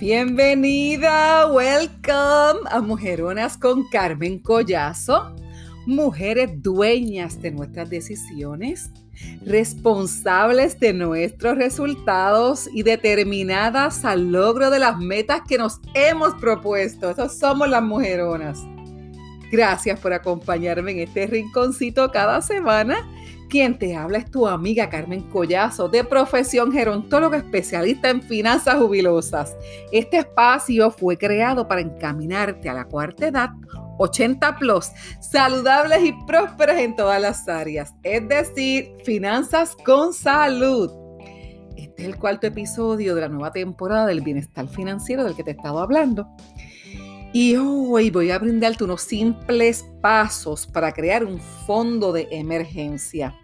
Bienvenida, welcome a Mujeronas con Carmen Collazo. Mujeres dueñas de nuestras decisiones, responsables de nuestros resultados y determinadas al logro de las metas que nos hemos propuesto. Esas somos las mujeronas. Gracias por acompañarme en este rinconcito cada semana quien te habla es tu amiga Carmen Collazo, de profesión gerontóloga especialista en finanzas jubilosas. Este espacio fue creado para encaminarte a la cuarta edad 80 plus, saludables y prósperas en todas las áreas, es decir, finanzas con salud. Este es el cuarto episodio de la nueva temporada del bienestar financiero del que te he estado hablando. Y hoy voy a brindarte unos simples pasos para crear un fondo de emergencia.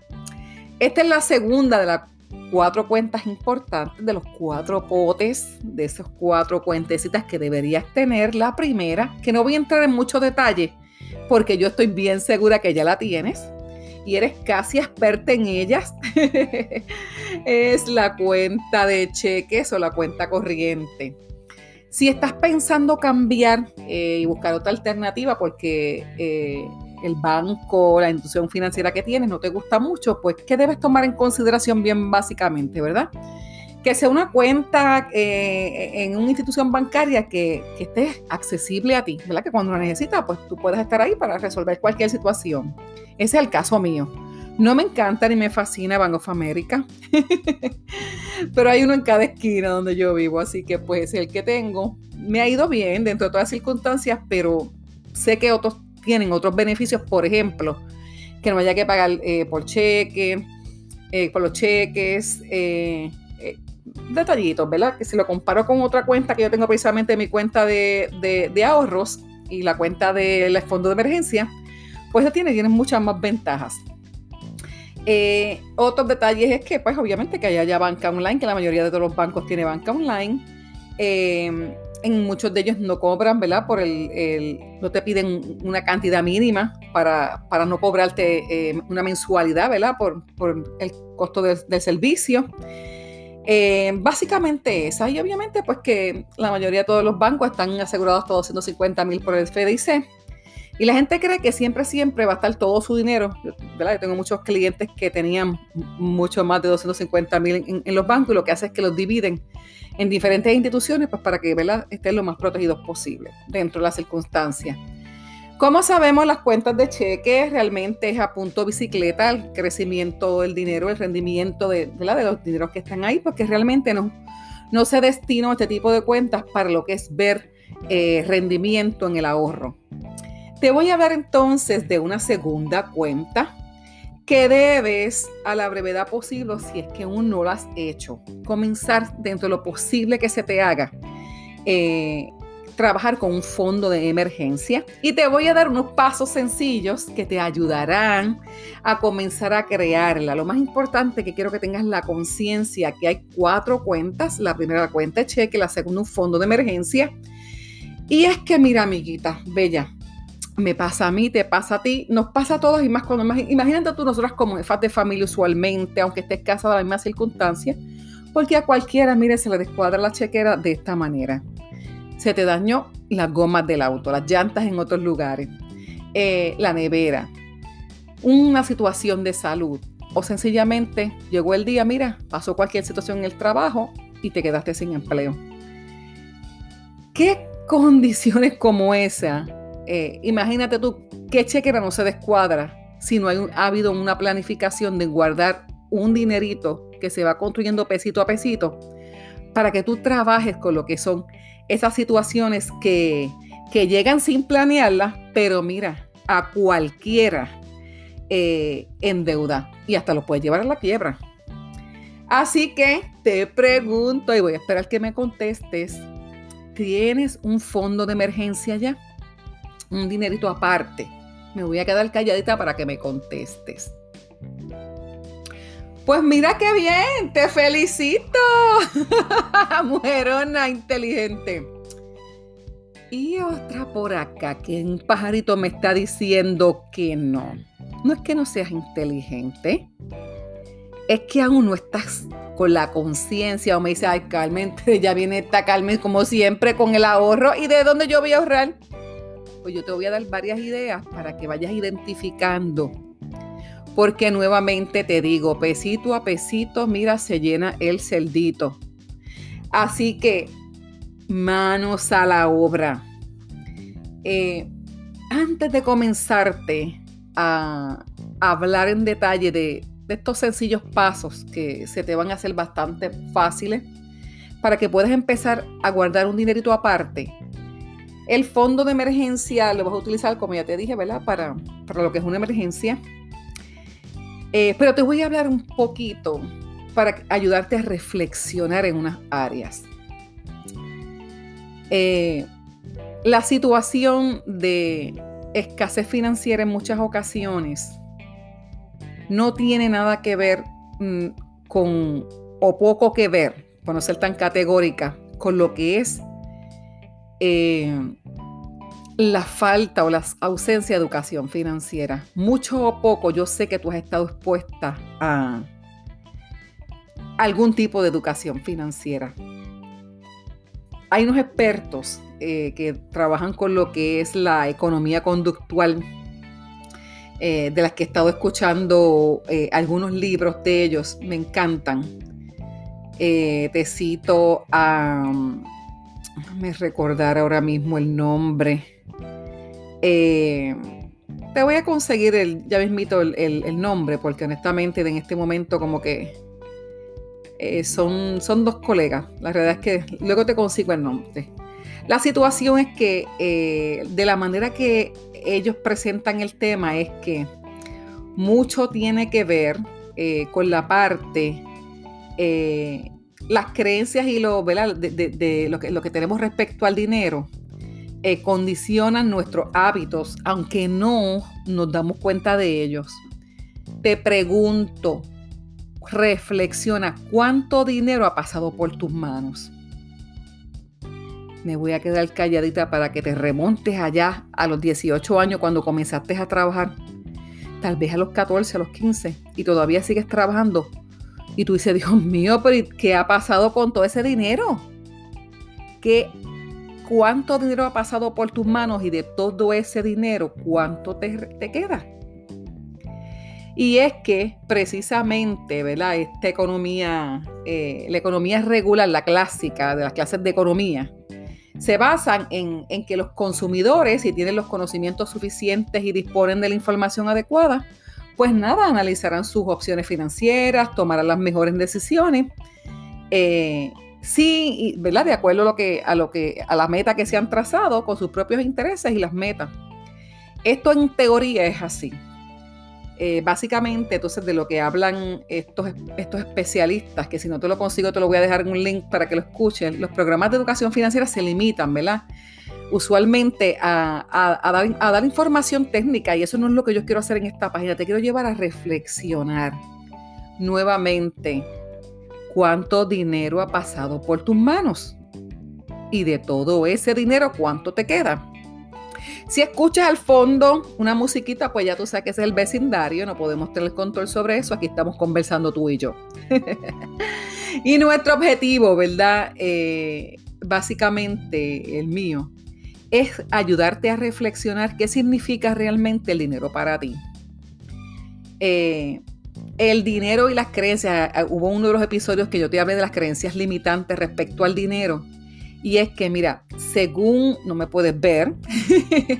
Esta es la segunda de las cuatro cuentas importantes, de los cuatro potes, de esas cuatro cuentecitas que deberías tener. La primera, que no voy a entrar en mucho detalle, porque yo estoy bien segura que ya la tienes y eres casi experta en ellas, es la cuenta de cheques o la cuenta corriente. Si estás pensando cambiar eh, y buscar otra alternativa porque eh, el banco, la institución financiera que tienes no te gusta mucho, pues ¿qué debes tomar en consideración bien básicamente, verdad? Que sea una cuenta eh, en una institución bancaria que, esté accesible a ti, ¿verdad? Que cuando la necesitas, pues tú puedes estar ahí para resolver cualquier situación. Ese es el caso mío. No me encanta ni me fascina Bank of America, pero hay uno en cada esquina donde yo vivo, así que pues el que tengo me ha ido bien dentro de todas las circunstancias, pero sé que otros tienen otros beneficios, por ejemplo, que no haya que pagar eh, por cheque, eh, por los cheques, eh, detallitos, ¿verdad? Que si lo comparo con otra cuenta que yo tengo precisamente mi cuenta de, de ahorros y la cuenta del fondo de emergencia, pues tiene, tiene muchas más ventajas. Eh, otros detalles es que, pues obviamente que haya ya banca online, que la mayoría de todos los bancos tiene banca online. Eh, en muchos de ellos no cobran, ¿verdad? Por el, no te piden una cantidad mínima para, para no cobrarte eh, una mensualidad, ¿verdad? Por, el costo del servicio. básicamente esa, y obviamente pues que la mayoría de todos los bancos están asegurados todos 150 mil por el FDIC. Y la gente cree que siempre, siempre va a estar todo su dinero. Yo tengo muchos clientes que tenían mucho más de 250 mil en, los bancos y lo que hace es que los dividen en diferentes instituciones pues, para que ¿verdad? estén lo más protegidos posible dentro de las circunstancias. Como sabemos, las cuentas de cheque realmente es a punto bicicleta el crecimiento del dinero, el rendimiento de, de los dineros que están ahí, porque realmente no, no se destina este tipo de cuentas para lo que es ver eh, rendimiento en el ahorro. Te voy a hablar entonces de una segunda cuenta que debes a la brevedad posible, si es que aún no lo has hecho, comenzar dentro de lo posible que se te haga. Eh, trabajar con un fondo de emergencia y te voy a dar unos pasos sencillos que te ayudarán a comenzar a crearla. Lo más importante que quiero que tengas la conciencia que hay cuatro cuentas. La primera cuenta de cheque, la segunda un fondo de emergencia. Y es que mira, amiguita, bella, me pasa a mí, te pasa a ti, nos pasa a todos y más cuando imagínate tú nosotras como jefas de familia usualmente, aunque estés casada en la misma circunstancia, porque a cualquiera, mire, se le descuadra la chequera de esta manera. Se te dañó las gomas del auto, las llantas en otros lugares, eh, la nevera, una situación de salud o sencillamente llegó el día, mira, pasó cualquier situación en el trabajo y te quedaste sin empleo. ¿Qué condiciones como esa eh, imagínate tú qué chequera no se descuadra si no hay, ha habido una planificación de guardar un dinerito que se va construyendo pesito a pesito para que tú trabajes con lo que son esas situaciones que, llegan sin planearlas, pero mira, a cualquiera eh, en deuda y hasta lo puedes llevar a la quiebra. Así que te pregunto y voy a esperar que me contestes, ¿tienes un fondo de emergencia ya? Un dinerito aparte. Me voy a quedar calladita para que me contestes. Pues mira qué bien, te felicito. Mujerona inteligente. Y otra por acá, que un pajarito me está diciendo que no. No es que no seas inteligente, es que aún no estás con la conciencia o me dice, ay Carmen, ya viene esta Carmen como siempre con el ahorro y de dónde yo voy a ahorrar. Pues yo te voy a dar varias ideas para que vayas identificando. Porque nuevamente te digo, pesito a pesito, mira, se llena el celdito. Así que manos a la obra. Eh, antes de comenzarte a hablar en detalle de, estos sencillos pasos que se te van a hacer bastante fáciles para que puedas empezar a guardar un dinerito aparte. El fondo de emergencia lo vas a utilizar, como ya te dije, ¿verdad? Para, para lo que es una emergencia. Eh, pero te voy a hablar un poquito para ayudarte a reflexionar en unas áreas. Eh, la situación de escasez financiera en muchas ocasiones no tiene nada que ver mm, con, o poco que ver, por no ser tan categórica, con lo que es eh, la falta o la ausencia de educación financiera. Mucho o poco, yo sé que tú has estado expuesta a algún tipo de educación financiera. Hay unos expertos eh, que trabajan con lo que es la economía conductual, eh, de las que he estado escuchando algunos libros de ellos, me encantan. te cito a, me recordar ahora mismo el nombre. te voy a conseguir el, ya mismito el, el nombre, porque honestamente en este momento como que eh, son, son dos colegas. La realidad es que luego te consigo el nombre. La situación es que eh, de la manera que ellos presentan el tema es que mucho tiene que ver eh, con la parte, las creencias y lo, de, lo, que, lo que tenemos respecto al dinero condicionan nuestros hábitos, aunque no nos damos cuenta de ellos. Te pregunto, reflexiona cuánto dinero ha pasado por tus manos. Me voy a quedar calladita para que te remontes allá a los 18 años cuando comenzaste a trabajar. Tal vez a los 14, a los 15 y todavía sigues trabajando. Y tú dices, Dios mío, pero ¿qué ha pasado con todo ese dinero? ¿Qué, ¿Cuánto dinero ha pasado por tus manos y de todo ese dinero, cuánto te, queda? Y es que precisamente, ¿verdad? Esta economía, eh, la economía regular, la clásica de las clases de economía, se basan en, en, que los consumidores, si tienen los conocimientos suficientes y disponen de la información adecuada, pues nada, analizarán sus opciones financieras, tomarán las mejores decisiones. Eh, sí, ¿verdad? De acuerdo a lo que, a lo que, a la meta que se han trazado con sus propios intereses y las metas. Esto en teoría es así. Eh, básicamente, entonces, de lo que hablan estos, estos especialistas, que si no te lo consigo, te lo voy a dejar en un link para que lo escuchen, los programas de educación financiera se limitan, ¿verdad? Usualmente a, dar, información técnica y eso no es lo que yo quiero hacer en esta página, te quiero llevar a reflexionar nuevamente cuánto dinero ha pasado por tus manos y de todo ese dinero, cuánto te queda. Si escuchas al fondo una musiquita, pues ya tú sabes que es el vecindario, no podemos tener control sobre eso, aquí estamos conversando tú y yo. y nuestro objetivo, ¿verdad? Eh, básicamente el mío, es ayudarte a reflexionar qué significa realmente el dinero para ti. Eh, el dinero y las creencias, ah, hubo uno de los episodios que yo te hablé de las creencias limitantes respecto al dinero. Y es que, mira, según, no me puedes ver,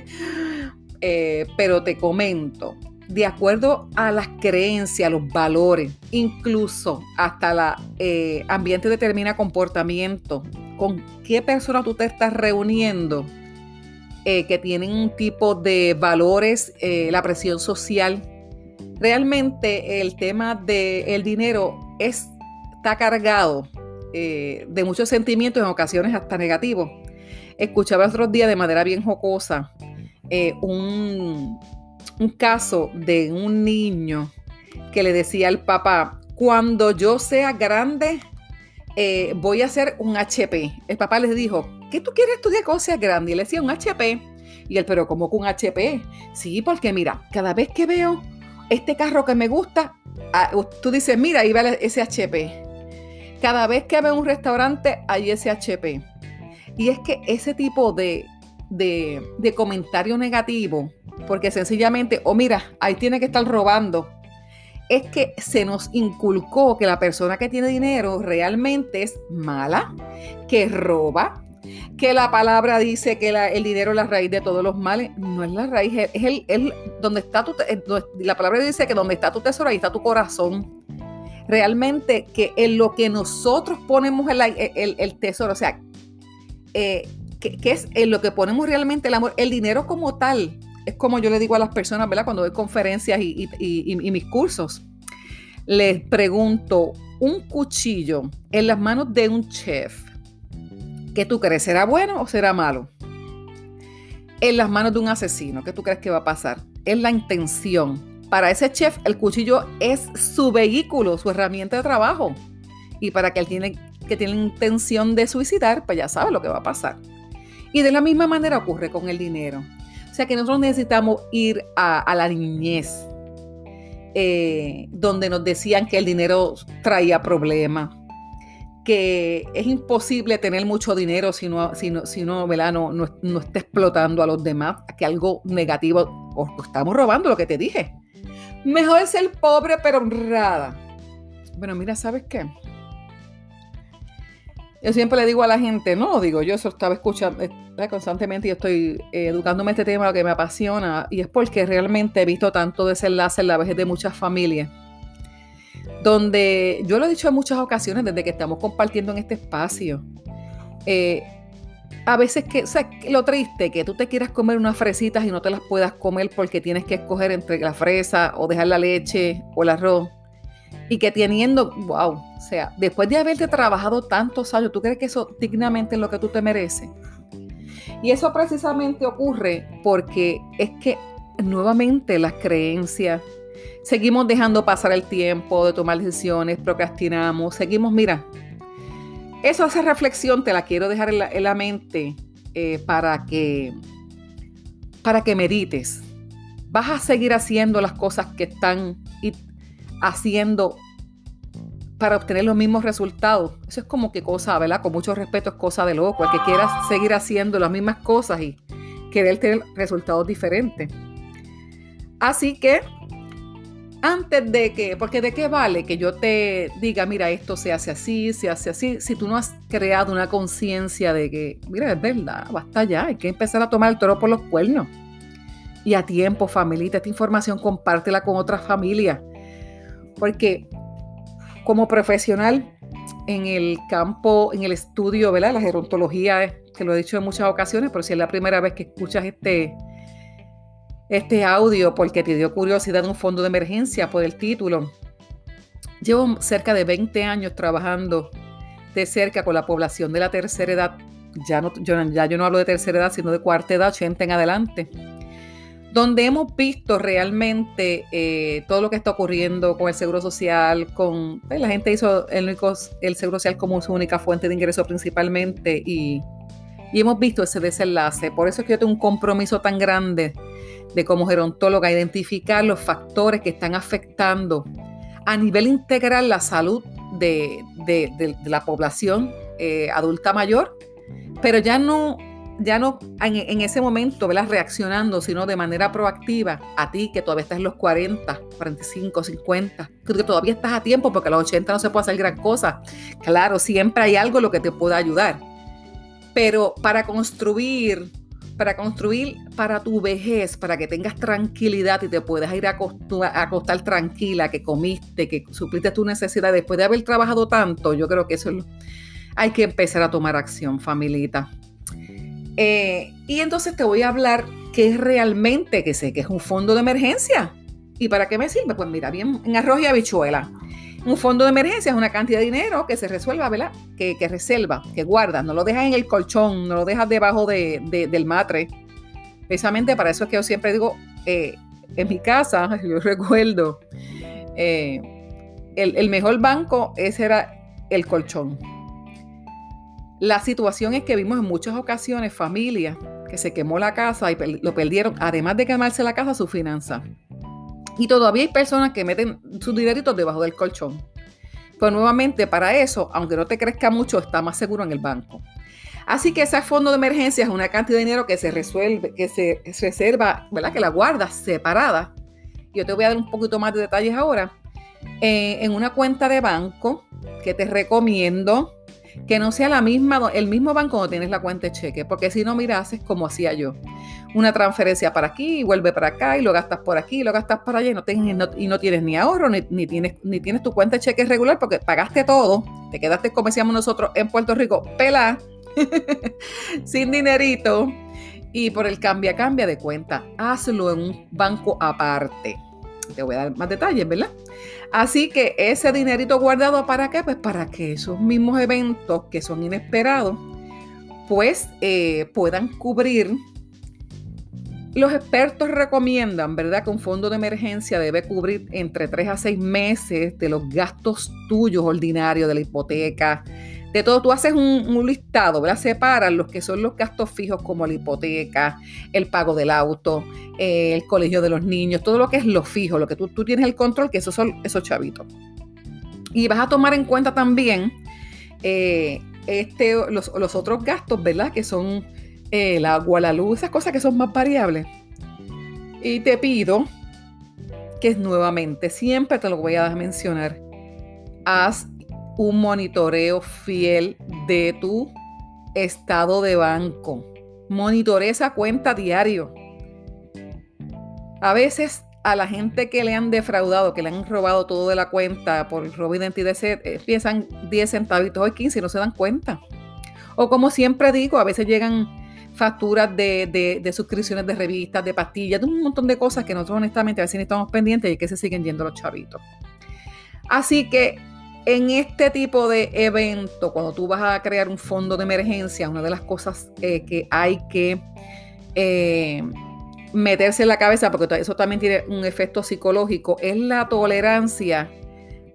eh, pero te comento, de acuerdo a las creencias, los valores, incluso hasta la eh, ambiente determina comportamiento, con qué persona tú te estás reuniendo, eh, que tienen un tipo de valores, la presión social. Realmente el tema del dinero está cargado eh, de muchos sentimientos, en ocasiones hasta negativos. Escuchaba el otro día de manera bien jocosa eh, un, caso de un niño que le decía al papá, cuando yo sea grande, eh, voy a hacer un HP. El papá le dijo, ¿qué tú quieres estudiar cuando seas grande? Y le decía, un HP. Y él, pero ¿cómo con un HP? Sí, porque mira, cada vez que veo este carro que me gusta, ah, tú dices, mira, ahí va ese HP. Cada vez que ve un restaurante hay ese HP. Y es que ese tipo de, de, de comentario negativo, porque sencillamente, o oh, mira, ahí tiene que estar robando, es que se nos inculcó que la persona que tiene dinero realmente es mala, que roba, que la palabra dice que el dinero es la raíz de todos los males. No es la raíz, es el, donde está tu, la palabra dice que donde está tu tesoro, ahí está tu corazón. Realmente que en lo que nosotros ponemos el, el tesoro, o sea, eh, que, es en lo que ponemos realmente el amor, el dinero como tal, es como yo le digo a las personas, ¿verdad? Cuando doy conferencias y, mis cursos, les pregunto, un cuchillo en las manos de un chef, ¿qué tú crees? ¿Será bueno o será malo? En las manos de un asesino, ¿qué tú crees que va a pasar? Es la intención. Para ese chef, el cuchillo es su vehículo, su herramienta de trabajo. Y para que tiene, que tiene intención de suicidar, pues ya sabe lo que va a pasar. Y de la misma manera ocurre con el dinero. O sea que nosotros necesitamos ir a, la niñez, eh, donde nos decían que el dinero traía problemas, que es imposible tener mucho dinero si no, si no, si no, no, no, está explotando a los demás, que algo negativo, estamos robando lo que te dije. Mejor es ser pobre pero honrada. Bueno, mira, ¿sabes qué? Yo siempre le digo a la gente, no, digo, yo eso estaba escuchando eh, constantemente y estoy eh, educándome este tema, lo que me apasiona, y es porque realmente he visto tanto desenlace en la vejez de muchas familias, donde yo lo he dicho en muchas ocasiones desde que estamos compartiendo en este espacio. Eh, a veces que, o sea, lo triste, que tú te quieras comer unas fresitas y no te las puedas comer porque tienes que escoger entre la fresa o dejar la leche o el arroz y que teniendo, wow, o sea, después de haberte trabajado tantos años, ¿tú crees que eso dignamente es lo que tú te mereces? Y eso precisamente ocurre porque es que nuevamente las creencias, seguimos dejando pasar el tiempo de tomar decisiones, procrastinamos, seguimos, mira, eso esa reflexión te la quiero dejar en la, mente eh, para que para que medites. Vas a seguir haciendo las cosas que están haciendo para obtener los mismos resultados. Eso es como que cosa, ¿verdad? Con mucho respeto es cosa de loco. El que quiera seguir haciendo las mismas cosas y querer tener resultados diferentes. Así que, antes de que, porque de qué vale que yo te diga, mira, esto se hace así, se hace así, si tú no has creado una conciencia de que, mira, es verdad, basta ya, hay que empezar a tomar el toro por los cuernos. Y a tiempo, familia, esta información compártela con otras familias porque como profesional en el campo, en el estudio, ¿verdad? La gerontología, que lo he dicho en muchas ocasiones, pero si es la primera vez que escuchas este, este audio porque te dio curiosidad un fondo de emergencia por el título, llevo cerca de 20 años trabajando de cerca con la población de la tercera edad. Ya, no, ya yo no hablo de tercera edad, sino de cuarta edad, 80 en adelante donde hemos visto realmente eh, todo lo que está ocurriendo con el Seguro Social, con pues, la gente hizo el, el Seguro Social como su única fuente de ingreso principalmente y, hemos visto ese desenlace. Por eso es que yo tengo un compromiso tan grande de como gerontóloga identificar los factores que están afectando a nivel integral la salud de, la población eh, adulta mayor, pero ya no ya no en, ese momento, ¿verdad? Reaccionando, sino de manera proactiva a ti que todavía estás en los 40, 45, 50, que todavía estás a tiempo porque a los 80 no se puede hacer gran cosa. Claro, siempre hay algo lo que te pueda ayudar. Pero para construir, para construir para tu vejez, para que tengas tranquilidad y te puedas ir a acostar, tranquila, que comiste, que supliste tu necesidad después de haber trabajado tanto, yo creo que eso es lo, hay que empezar a tomar acción, familita. Eh, y entonces te voy a hablar qué es realmente, que sé que es un fondo de emergencia. ¿Y para qué me sirve? Pues mira, bien, en arroz y habichuela. Un fondo de emergencia es una cantidad de dinero que se resuelva, ¿verdad? Que, que reserva, que guarda, no lo dejas en el colchón, no lo dejas debajo del matre. Precisamente para eso es que yo siempre digo, eh, en mi casa, yo recuerdo, eh, el, el mejor banco ese era el colchón la situación es que vimos en muchas ocasiones familias que se quemó la casa y lo perdieron, además de quemarse la casa, su finanza. Y todavía hay personas que meten sus dineritos debajo del colchón. Pues nuevamente para eso, aunque no te crezca mucho, está más seguro en el banco. Así que ese fondo de emergencia es una cantidad de dinero que se resuelve, que se reserva, ¿verdad? Que la guardas separada. Yo te voy a dar un poquito más de detalles ahora. Eh, en una cuenta de banco que te recomiendo que no sea la misma, el mismo banco donde tienes la cuenta de cheque, porque si no, mira, haces como hacía yo. Una transferencia para aquí, y vuelve para acá, y lo gastas por aquí, y lo gastas para allá, y no tienes, y no tienes ni ahorro, ni, tienes, ni tienes tu cuenta de cheque regular, porque pagaste todo, te quedaste, como decíamos nosotros en Puerto Rico, pela, sin dinerito, y por el cambia cambia de cuenta, hazlo en un banco aparte. Te voy a dar más detalles, ¿verdad? Así que ese dinerito guardado, ¿para qué? Pues para que esos mismos eventos que son inesperados, pues eh, puedan cubrir. Los expertos recomiendan, ¿verdad?, que un fondo de emergencia debe cubrir entre 3 a 6 meses de los gastos tuyos ordinarios, de la hipoteca, todo, tú haces un, listado, ¿verdad? Separas los que son los gastos fijos como la hipoteca, el pago del auto, eh, el colegio de los niños, todo lo que es lo fijo, lo que tú, tienes el control, que esos son esos chavitos. Y vas a tomar en cuenta también eh, este, los, otros gastos, ¿verdad? Que son eh, el agua, la luz, esas cosas que son más variables. Y te pido que nuevamente, siempre te lo voy a mencionar, haz un monitoreo fiel de tu estado de banco. Monitorea esa cuenta diario. A veces a la gente que le han defraudado, que le han robado todo de la cuenta por robo de identidad, empiezan 10 centavitos o 15 y no se dan cuenta. O como siempre digo, a veces llegan facturas de, de, suscripciones de revistas, de pastillas, de un montón de cosas que nosotros honestamente a veces estamos pendientes y que se siguen yendo los chavitos. Así que en este tipo de evento, cuando tú vas a crear un fondo de emergencia, una de las cosas eh, que hay que eh, meterse en la cabeza, porque eso también tiene un efecto psicológico, es la tolerancia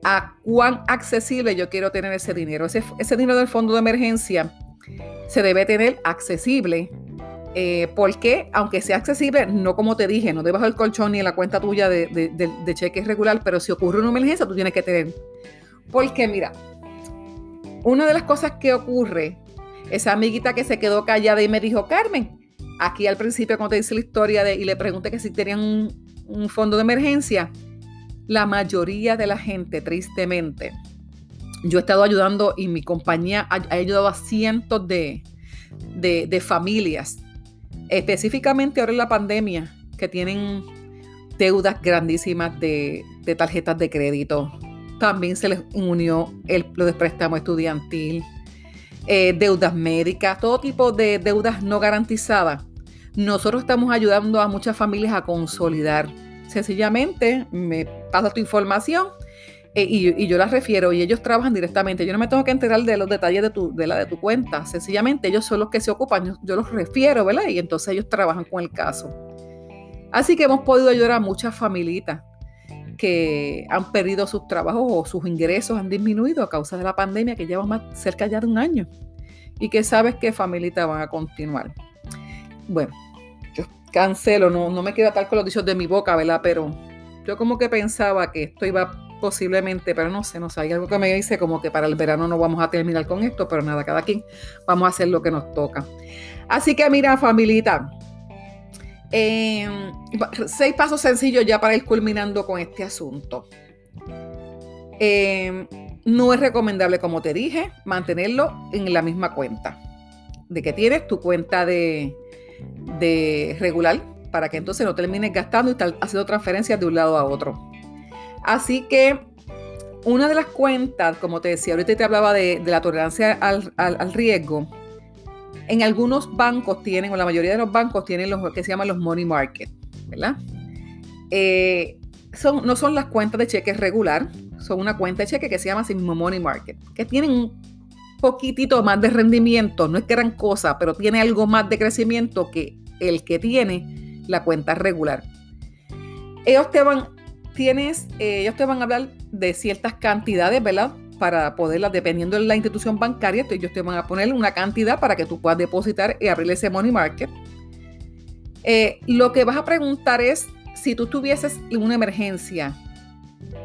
a cuán accesible yo quiero tener ese dinero. Ese, dinero del fondo de emergencia se debe tener accesible. Eh, porque, aunque sea accesible, no como te dije, no debajo del colchón ni en la cuenta tuya de, de, de cheque regular, pero si ocurre una emergencia, tú tienes que tener porque mira, una de las cosas que ocurre, esa amiguita que se quedó callada y me dijo, Carmen, aquí al principio cuando te dice la historia de, y le pregunté que si tenían un, fondo de emergencia, la mayoría de la gente, tristemente, yo he estado ayudando y mi compañía ha, ayudado a cientos de, familias, específicamente ahora en la pandemia, que tienen deudas grandísimas de, de tarjetas de crédito, también se les unió el, lo de préstamo estudiantil, eh, deudas médicas, todo tipo de deudas no garantizadas. Nosotros estamos ayudando a muchas familias a consolidar. Sencillamente me pasa tu información eh, y, yo las refiero y ellos trabajan directamente. Yo no me tengo que enterar de los detalles de, tu, de la de tu cuenta. Sencillamente ellos son los que se ocupan. Yo, yo los refiero, ¿verdad? Y entonces ellos trabajan con el caso. Así que hemos podido ayudar a muchas familitas que han perdido sus trabajos o sus ingresos han disminuido a causa de la pandemia que lleva más cerca ya de un año y que sabes que familita van a continuar. Bueno, yo cancelo, no, no me queda tal con los dichos de mi boca, ¿verdad? Pero yo como que pensaba que esto iba posiblemente, pero no sé, no sé, hay algo que me dice como que para el verano no vamos a terminar con esto, pero nada, cada quien vamos a hacer lo que nos toca. Así que mira, familita, Em, seis pasos sencillos ya para ir culminando con este asunto. Em, no es recomendable, como te dije, mantenerlo en la misma cuenta. De que tienes tu cuenta de, de regular para que entonces no termines gastando y estar haciendo transferencias de un lado a otro. Así que una de las cuentas, como te decía, ahorita te hablaba de, la tolerancia al riesgo en algunos bancos tienen, o la mayoría de los bancos tienen lo que se llaman los money market, ¿verdad? Eh, son, no son las cuentas de cheque regular, son una cuenta de cheque que se llama money market, que tienen un poquitito más de rendimiento, no es gran cosa, pero tiene algo más de crecimiento que el que tiene la cuenta regular. Ellos te van, tienes, eh, ellos te van a hablar de ciertas cantidades, ¿verdad? Para poderlas, dependiendo de la institución bancaria, ellos te van a poner una cantidad para que tú puedas depositar y abrir ese money market. Eh, lo que vas a preguntar es, si tú tuvieses una emergencia,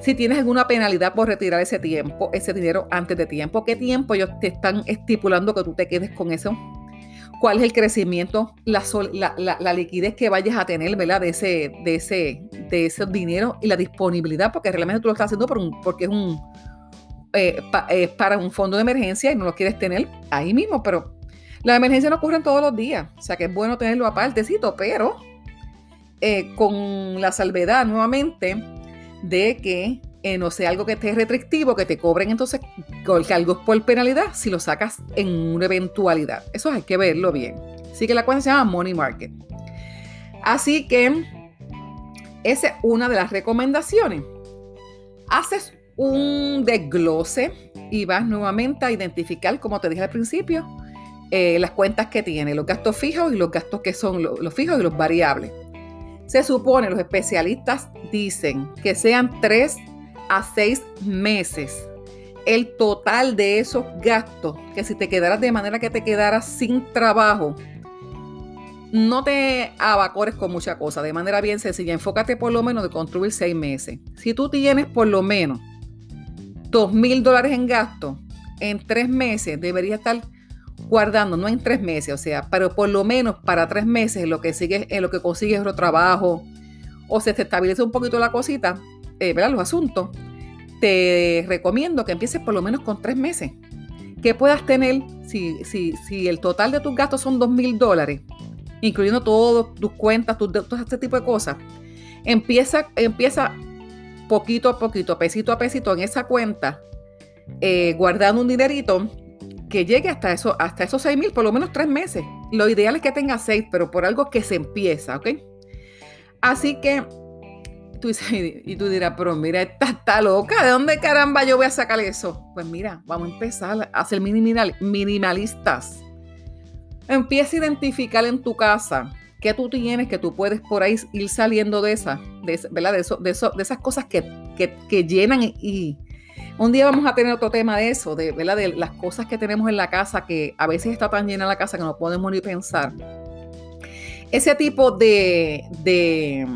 si tienes alguna penalidad por retirar ese tiempo, ese dinero antes de tiempo, qué tiempo ellos te están estipulando que tú te quedes con eso, cuál es el crecimiento, la, la, liquidez que vayas a tener, ¿verdad? De ese, de ese, de ese dinero y la disponibilidad, porque realmente tú lo estás haciendo por un, porque es un eh, eh, para un fondo de emergencia y no lo quieres tener ahí mismo, pero las emergencias no ocurren todos los días, o sea que es bueno tenerlo apartecito, pero eh, con la salvedad nuevamente de que eh, no sea algo que esté restrictivo, que te cobren entonces algo por penalidad si lo sacas en una eventualidad. Eso hay que verlo bien. Así que la cosa se llama Money Market. Así que esa es una de las recomendaciones. Haces un desglose y vas nuevamente a identificar, como te dije al principio, eh, las cuentas que tiene, los gastos fijos y los gastos que son los fijos y los variables. Se supone, los especialistas dicen que sean tres a seis meses el total de esos gastos, que si te quedaras de manera que te quedaras sin trabajo, no te abacores con mucha cosa, de manera bien sencilla, enfócate por lo menos de construir seis meses. Si tú tienes por lo menos dos mil dólares en gasto, en tres meses debería estar guardando, no en tres meses, o sea, pero por lo menos para tres meses lo que sigues, en lo que consigues otro trabajo o se te estabiliza un poquito la cosita, eh, ¿verdad? Los asuntos, te recomiendo que empieces por lo menos con tres meses. Que puedas tener, si, si, si el total de tus gastos son dos mil dólares, incluyendo todas tus cuentas, tus, todo este tipo de cosas, empieza, empieza poquito a poquito, pesito a pesito en esa cuenta, eh, guardando un dinerito que llegue hasta, eso, hasta esos 6 mil, por lo menos tres meses. Lo ideal es que tenga seis, pero por algo que se empieza, ¿ok? Así que tú dices, y tú dirás, pero mira, esta está loca, ¿de dónde caramba yo voy a sacar eso? Pues mira, vamos a empezar a ser minimalistas. Empieza a identificar en tu casa qué tú tienes, que tú puedes por ahí ir saliendo de esas, de, ¿verdad? De, eso, de, eso, de esas cosas que, que llenan y, un día vamos a tener otro tema de eso, de, ¿verdad? de las cosas que tenemos en la casa, que a veces está tan llena la casa que no podemos ni pensar. Ese tipo de, de,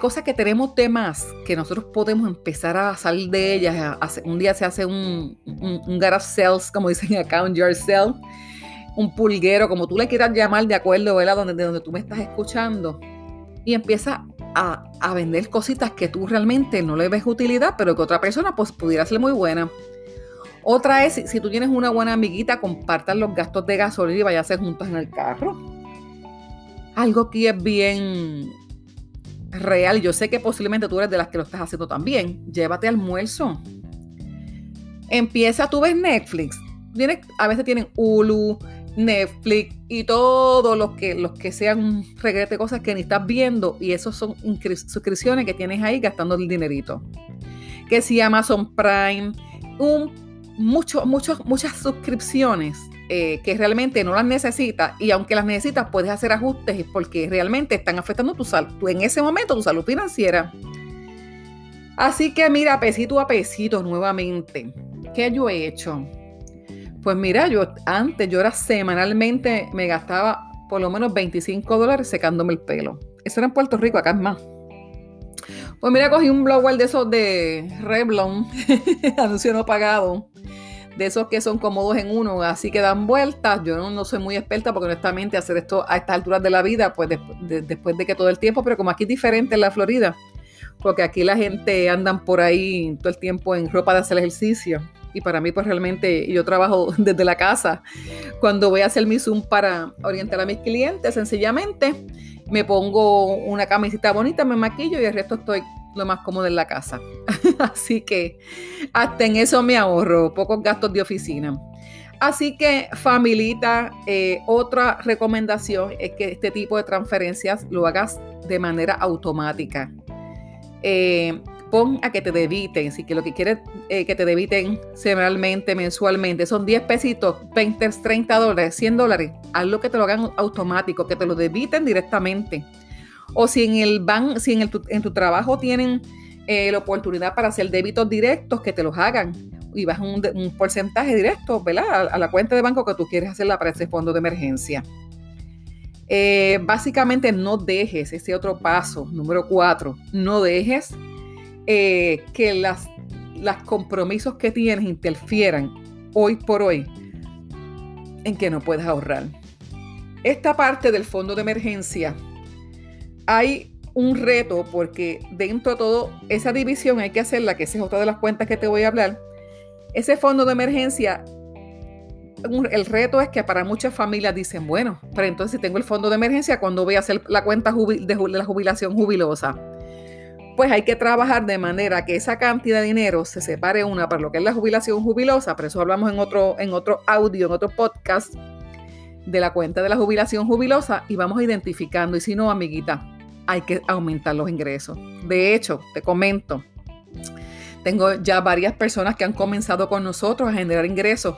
cosas que tenemos temas que nosotros podemos empezar a salir de ellas. un día se hace un, un, un cells, como dicen acá, un yourself, un pulguero, como tú le quieras llamar, de acuerdo, ¿verdad? Donde, de donde tú me estás escuchando. Y empieza a, vender cositas que tú realmente no le ves utilidad, pero que otra persona pues pudiera ser muy buena. Otra es, si, tú tienes una buena amiguita, compartan los gastos de gasolina y váyanse juntos en el carro. Algo que es bien real. Yo sé que posiblemente tú eres de las que lo estás haciendo también. Llévate almuerzo. Empieza, tú ves Netflix. a veces tienen Hulu, Netflix y todos los que, los que sean un de cosas que ni estás viendo y esos son suscripciones que tienes ahí gastando el dinerito. Que si Amazon Prime, un, mucho, muchas suscripciones eh, que realmente no las necesitas y aunque las necesitas puedes hacer ajustes porque realmente están afectando tu salud, en ese momento tu salud financiera. Así que mira, pesito a pesito nuevamente, ¿qué yo he hecho? Pues mira, yo antes, yo era semanalmente, me gastaba por lo menos 25 dólares secándome el pelo. Eso era en Puerto Rico, acá es más. Pues mira, cogí un blower de esos de Revlon, anuncio no pagado, de esos que son como dos en uno, así que dan vueltas. Yo no, soy muy experta porque honestamente hacer esto a estas alturas de la vida, pues después de que todo el tiempo, pero como aquí es diferente en la Florida, porque aquí la gente andan por ahí todo el tiempo en ropa de hacer ejercicio y para mí pues realmente yo trabajo desde la casa. Cuando voy a hacer mi Zoom para orientar a mis clientes, sencillamente me pongo una camisita bonita, me maquillo y el resto estoy lo más cómodo en la casa. Así que hasta en eso me ahorro, pocos gastos de oficina. Así que familita, eh, otra recomendación es que este tipo de transferencias lo hagas de manera automática. Eh, pon a que te debiten, si que lo que quieres eh, que te debiten semanalmente, mensualmente, son 10 pesitos, 20, 30 dólares, 100 dólares, haz lo que te lo hagan automático, que te lo debiten directamente. O si en el ban, si en, en tu trabajo tienen eh, la oportunidad para hacer débitos directos, que te los hagan y vas un, un porcentaje directo, ¿verdad? A, la cuenta de banco que tú quieres hacerla para ese fondo de emergencia. Eh, básicamente no dejes ese otro paso, número cuatro, no dejes eh, que las, los compromisos que tienes interfieran hoy por hoy en que no puedes ahorrar. Esta parte del fondo de emergencia hay un reto porque dentro de todo esa división hay que hacerla, que esa es otra de las cuentas que te voy a hablar. Ese fondo de emergencia, el reto es que para muchas familias dicen, bueno, pero entonces si tengo el fondo de emergencia, ¿cuándo voy a hacer la cuenta de la jubilación jubilosa? Pues hay que trabajar de manera que esa cantidad de dinero se separe una para lo que es la jubilación jubilosa, pero eso hablamos en otro, en otro audio, en otro podcast de la cuenta de la jubilación jubilosa y vamos identificando. Y si no, amiguita, hay que aumentar los ingresos. De hecho, te comento, tengo ya varias personas que han comenzado con nosotros a generar ingresos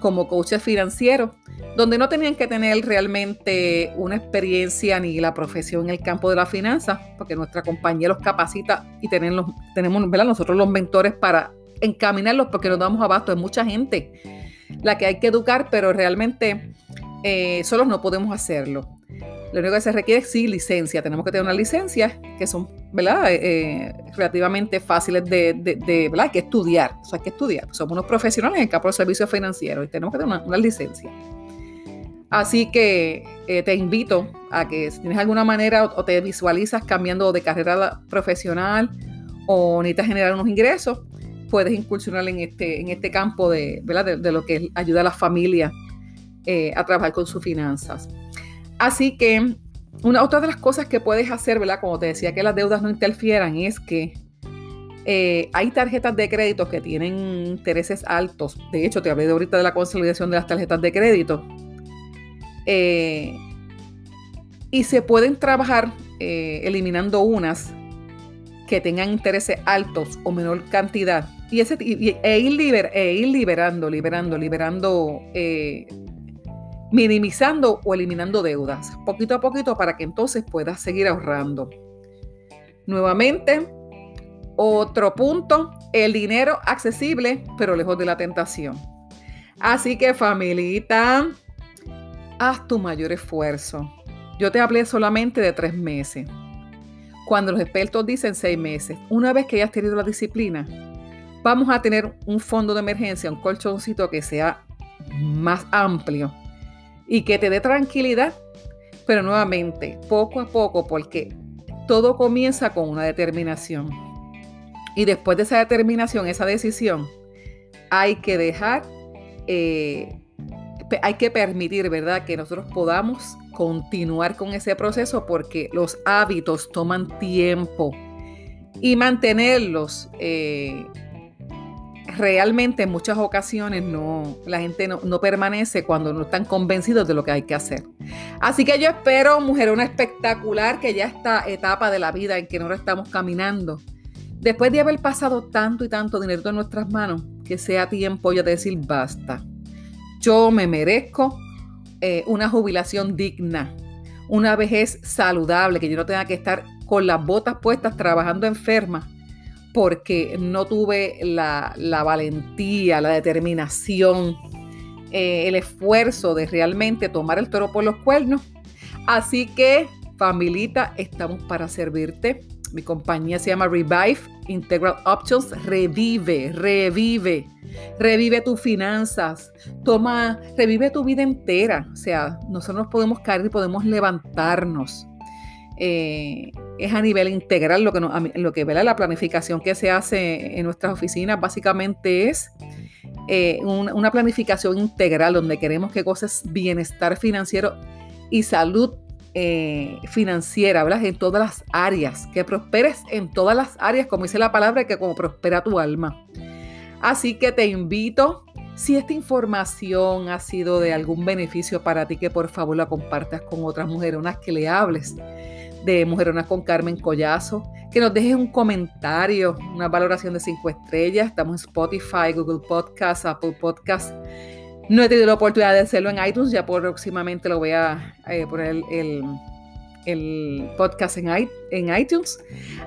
como coaches financieros, donde no tenían que tener realmente una experiencia ni la profesión en el campo de la finanza, porque nuestra compañía los capacita y tenemos, nosotros los mentores para encaminarlos, porque nos damos abasto de mucha gente la que hay que educar, pero realmente eh, no podemos hacerlo. Lo único que se requiere es sí licencia. Tenemos que tener una licencia que son, ¿verdad? Eh, eh, relativamente fáciles de, ¿verdad? Que estudiar. O sea, hay que estudiar. Somos unos profesionales en el campo de servicios financieros y tenemos que tener una, licencia. Así que te invito a que si tienes alguna manera o, te visualizas cambiando de carrera profesional o necesitas generar unos ingresos, puedes incursionar en este, en este campo de, ¿verdad? de, lo que ayuda a las familias eh, a trabajar con sus finanzas. Así que una otra de las cosas que puedes hacer, ¿verdad? Como te decía, que las deudas no interfieran, es que eh, hay tarjetas de crédito que tienen intereses altos. De hecho, te hablé de ahorita de la consolidación de las tarjetas de crédito. Eh, y se pueden trabajar eliminando unas que tengan intereses altos o menor cantidad. Y, ese, e, ir e ir liberando, liberando, liberando minimizando o eliminando deudas, poquito a poquito para que entonces puedas seguir ahorrando. Nuevamente, otro punto, el dinero accesible, pero lejos de la tentación. Así que familita, haz tu mayor esfuerzo. Yo te hablé solamente de tres meses. Cuando los expertos dicen seis meses, una vez que hayas tenido la disciplina, vamos a tener un fondo de emergencia, un colchoncito que sea más amplio y que te dé tranquilidad, pero nuevamente, poco a poco, porque todo comienza con una determinación. Y después de esa determinación, esa decisión, hay que dejar, eh, hay que permitir, ¿verdad?, que nosotros podamos continuar con ese proceso porque los hábitos toman tiempo y mantenerlos eh, realmente en muchas ocasiones no, la gente no, permanece cuando no están convencidos de lo que hay que hacer. Así que yo espero, mujer, una espectacular que ya esta etapa de la vida en que no estamos caminando, después de haber pasado tanto y tanto dinero en nuestras manos, que sea tiempo ya de decir basta. Yo me merezco eh, una jubilación digna, una vejez saludable, que yo no tenga que estar con las botas puestas trabajando enferma porque no tuve la, valentía, la determinación, eh, el esfuerzo de realmente tomar el toro por los cuernos. Así que, familita, estamos para servirte. Mi compañía se llama Revive Integral Options. Revive, revive, revive tus finanzas. Toma, revive tu vida entera. O sea, nosotros podemos caer y podemos levantarnos. Eh, es a nivel integral lo que, lo que la planificación que se hace en nuestras oficinas básicamente es eh, una, planificación integral donde queremos que cosas bienestar financiero y salud eh, financiera, ¿verdad? En todas las áreas, que prosperes en todas las áreas, como dice la palabra, que como prospera tu alma. Así que te invito, si esta información ha sido de algún beneficio para ti, que por favor la compartas con otras mujeres, unas que le hables de Mujeronas con Carmen Collazo, que nos dejes un comentario, una valoración de cinco estrellas. Estamos en Spotify, Google Podcasts, Apple Podcasts. No he tenido la oportunidad de hacerlo en iTunes, ya próximamente lo voy a eh, poner el, podcast en, en, iTunes.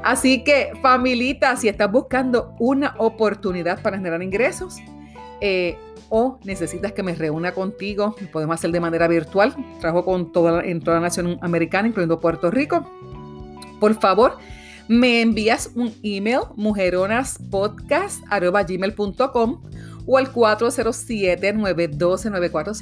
Así que, familita, si estás buscando una oportunidad para generar ingresos, eh, o necesitas que me reúna contigo, podemos hacer de manera virtual. Trabajo con toda, en toda la nación americana, incluyendo Puerto Rico. Por favor, me envías un email mujeronaspodcast.gmail.com o al 407-912-94